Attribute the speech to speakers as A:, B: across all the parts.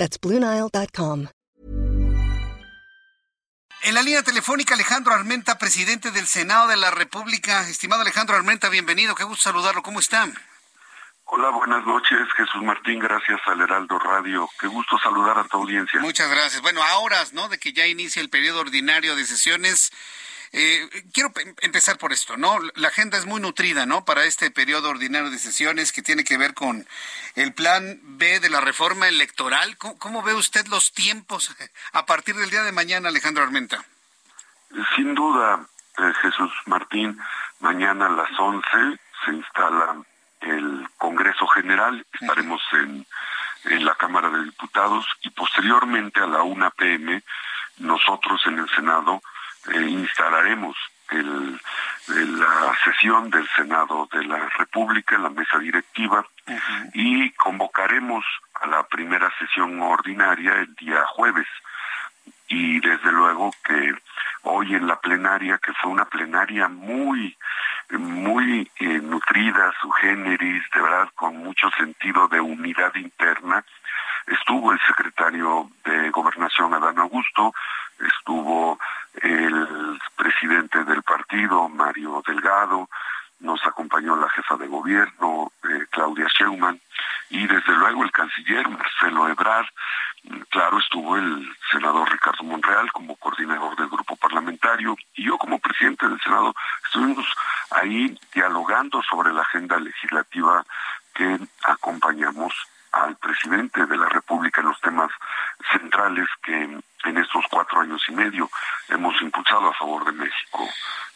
A: That's BlueNile.com.
B: En la línea telefónica, Alejandro Armenta, presidente del Senado de la República. Estimado Alejandro Armenta, bienvenido. Qué gusto saludarlo. ¿Cómo está?
C: Hola, buenas noches, Jesús Martín, gracias al Heraldo Radio. Qué gusto saludar a tu audiencia.
B: Muchas gracias. Bueno, a horas, ¿no? De que ya inicia el periodo ordinario de sesiones. Eh, quiero empezar por esto, ¿no? La agenda es muy nutrida, ¿no? Para este periodo ordinario de sesiones que tiene que ver con el plan B de la reforma electoral. ¿Cómo, ve usted los tiempos a partir del día de mañana, Alejandro Armenta?
C: Sin duda, eh, Jesús Martín, mañana a las 11 se instala el Congreso General, estaremos en, en la Cámara de Diputados y posteriormente a la 1 pm nosotros en el Senado eh, instalaremos el, la sesión del Senado de la República, la mesa directiva, y convocaremos a la primera sesión ordinaria el día jueves. Y desde luego que hoy en la plenaria, que fue una plenaria muy, muy eh, nutrida, su generis, de verdad, con mucho sentido de unidad interna, estuvo el secretario de Gobernación, Adán Augusto, estuvo Mario Delgado, nos acompañó la jefa de gobierno, eh, Claudia Scheumann, y desde luego el canciller Marcelo Ebrard. Claro, estuvo el senador Ricardo Monreal como coordinador del grupo parlamentario y yo como presidente del Senado estuvimos ahí dialogando sobre la agenda legislativa que acompañamos al presidente de la República en los temas centrales que en estos cuatro años y medio hemos impulsado a favor de México.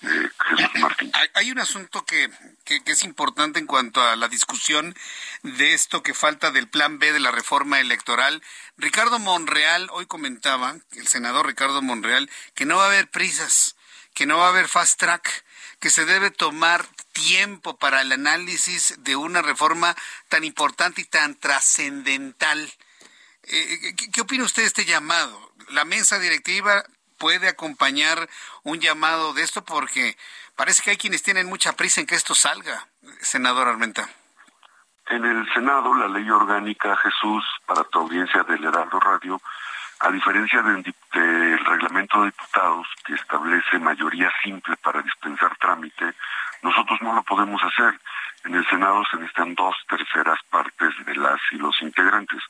C: Eh, Jesús Martín.
B: Hay un asunto que, es importante en cuanto a la discusión de esto que falta del plan B de la reforma electoral. Ricardo Monreal hoy comentaba, el senador Ricardo Monreal, que no va a haber prisas, que no va a haber fast track, que se debe tomar tiempo para el análisis de una reforma tan importante y tan trascendental. Eh, ¿qué, opina usted de este llamado? ¿La mesa directiva puede acompañar un llamado de esto? Porque parece que hay quienes tienen mucha prisa en que esto salga, senador Armenta.
C: En el Senado, la ley orgánica, Jesús, para tu audiencia del Heraldo Radio, a diferencia del, reglamento de diputados que establece mayoría simple para dispensar trámite, nosotros no lo podemos hacer. En el Senado se necesitan dos terceras partes de las y los integrantes.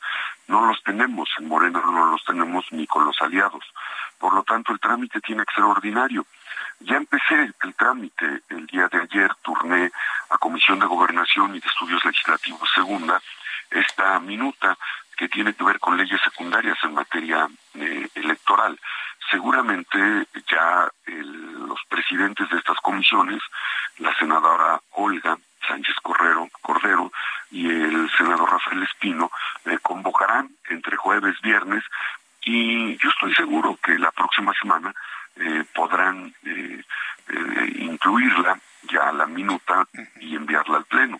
C: No los tenemos, en Morena no los tenemos ni con los aliados. Por lo tanto, el trámite tiene que ser ordinario. Ya empecé el trámite el día de ayer, turné a Comisión de Gobernación y de Estudios Legislativos Segunda esta minuta que tiene que ver con leyes secundarias en materia eh, electoral. Seguramente ya los presidentes de estas comisiones, la senadora Olga Sánchez Cordero, Cordero y el senador Rafael Espino, eh, convocarán entre jueves, viernes, y yo estoy seguro que la próxima semana eh, podrán incluirla ya a la minuta y enviarla al Pleno,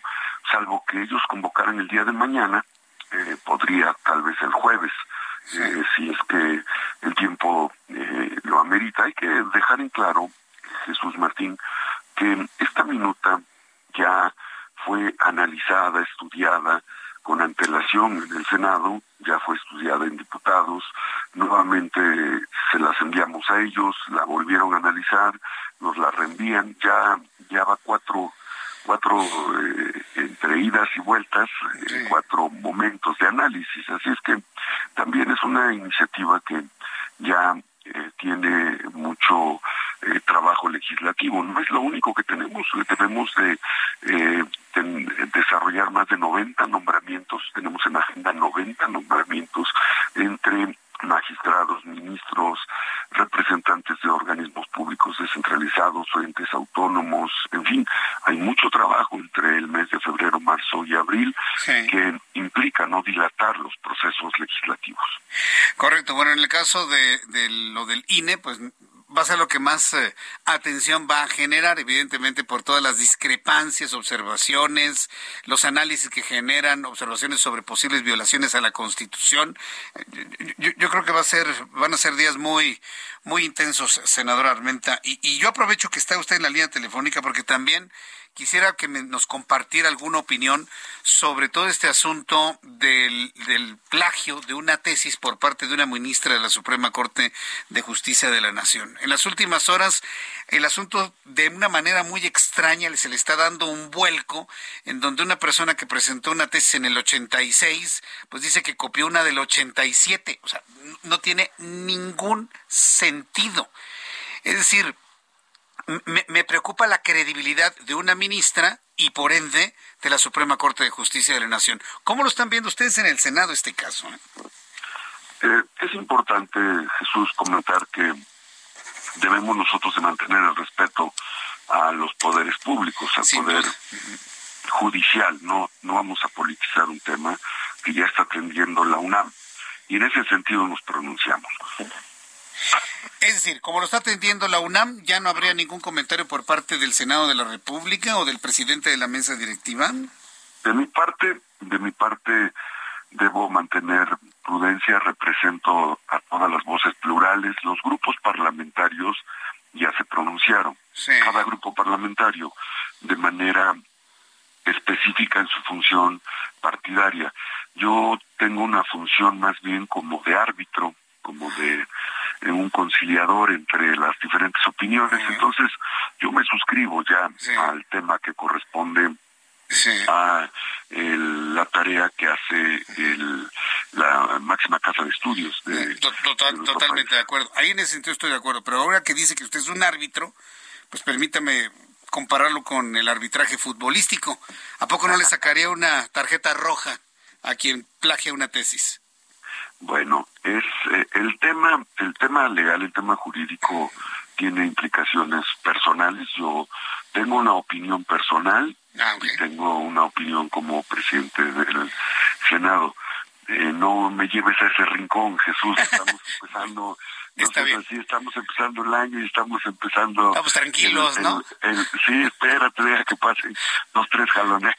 C: salvo que ellos convocaran el día de mañana eh, podría tal vez el jueves, eh, si es que el tiempo eh, lo amerita. Hay que dejar en claro, Jesús Martín, que esta minuta ya fue analizada, estudiada con antelación en el Senado, ya fue estudiada en diputados, nuevamente se las enviamos a ellos, la volvieron a analizar, nos la reenvían, ya, ya va cuatro cuatro eh, entre idas y vueltas, eh, cuatro momentos de análisis. Así es que también es una iniciativa que ya eh, tiene mucho trabajo legislativo. No es lo único que tenemos, debemos de, desarrollar más de 90 nombramientos, tenemos en agenda 90 nombramientos entre magistrados, ministros, representantes de organismos públicos descentralizados, entes autónomos, en fin, hay mucho trabajo entre el mes de febrero, marzo y abril que implica no dilatar los procesos legislativos.
B: Correcto. Bueno, en el caso de, de lo del INE, pues va a ser lo que más eh, atención va a generar, evidentemente por todas las discrepancias, observaciones, los análisis que generan, observaciones sobre posibles violaciones a la Constitución. Yo, creo que va a ser, van a ser días muy, muy intensos, senadora Armenta. Y, y yo aprovecho que está usted en la línea telefónica porque también quisiera que nos compartiera alguna opinión sobre todo este asunto del, del, plagio de una tesis por parte de una ministra de la Suprema Corte de Justicia de la Nación. En las últimas horas, el asunto de una manera muy extraña se le está dando un vuelco en donde una persona que presentó una tesis en el 86, pues dice que copió una del 87. O sea, no tiene ningún sentido. Es decir, me, preocupa la credibilidad de una ministra y por ende de la Suprema Corte de Justicia de la Nación. ¿Cómo lo están viendo ustedes en el Senado este caso?
C: Eh? Eh, es importante, Jesús, comentar que debemos nosotros de mantener el respeto a los poderes públicos, al poder judicial. No, no vamos a politizar un tema que ya está atendiendo la UNAM. Y en ese sentido nos pronunciamos.
B: Es decir, como lo está atendiendo la UNAM, ya no habría ningún comentario por parte del Senado de la República o del presidente de la mesa directiva.
C: De mi parte, de mi parte debo mantener prudencia, represento a todas las voces plurales, los grupos parlamentarios ya se pronunciaron. Cada grupo parlamentario de manera específica en su función partidaria. Yo tengo una función más bien como de árbitro, como de un conciliador entre las diferentes opiniones. Entonces, yo me suscribo ya al tema que corresponde a la tarea que hace el, la máxima casa de estudios. De,
B: totalmente de acuerdo. Ahí en ese sentido estoy de acuerdo. Pero ahora que dice que usted es un árbitro, pues permítame compararlo con el arbitraje futbolístico. ¿A poco no le sacaría una tarjeta roja a quien plagia una tesis?
C: Bueno, es eh, el tema, el tema legal, el tema jurídico tiene implicaciones personales. Yo tengo una opinión personal ah, y tengo una opinión como presidente del Senado. Eh, no me lleves a ese rincón, Jesús. Estamos empezando Está bien. Así estamos empezando el año y estamos empezando.
B: Estamos tranquilos, ¿no?
C: sí, espérate, deja que pasen dos, tres jaloneos.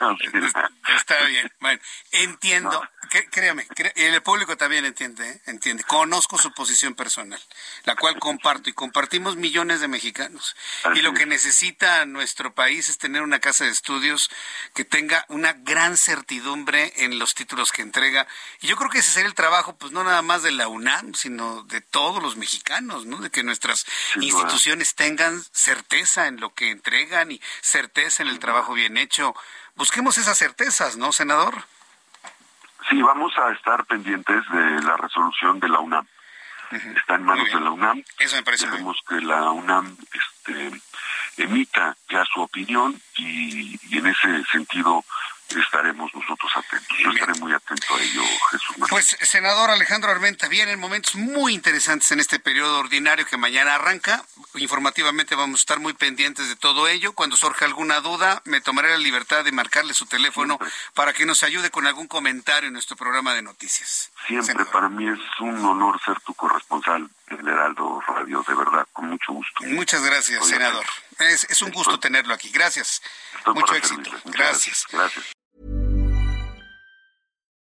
B: Está bien. Bueno, entiendo. Créame, el público también entiende, ¿eh? entiende. Conozco su posición personal, la cual comparto y compartimos millones de mexicanos. y lo que necesita nuestro país es tener una casa de estudios que tenga una gran certidumbre en los títulos que entrega. Y yo creo que ese sería el trabajo, pues no nada más de la UNAM, sino de todos los mexicanos mexicanos, ¿no? De que nuestras instituciones tengan certeza en lo que entregan y certeza en el trabajo bien hecho. Busquemos esas certezas, ¿no, senador?
C: Sí, vamos a estar pendientes de la resolución de la UNAM. Está en manos de la UNAM.
B: Eso me parece
C: Queremos que la UNAM este, emita ya su opinión y, y en ese sentido estaremos nosotros atentos. Yo estaré muy atento a ello, Jesús.
B: Pues, senador Alejandro Armenta, vienen momentos muy interesantes en este periodo ordinario que mañana arranca. Informativamente vamos a estar muy pendientes de todo ello. Cuando surja alguna duda, me tomaré la libertad de marcarle su teléfono para que nos ayude con algún comentario en nuestro programa de noticias.
C: Siempre, para mí es un honor ser tu corresponsal en Heraldo Radio, de verdad, con mucho gusto.
B: Muchas gracias, senador. Es, es un gusto tenerlo aquí. Gracias. Mucho éxito. Gracias.
C: Gracias.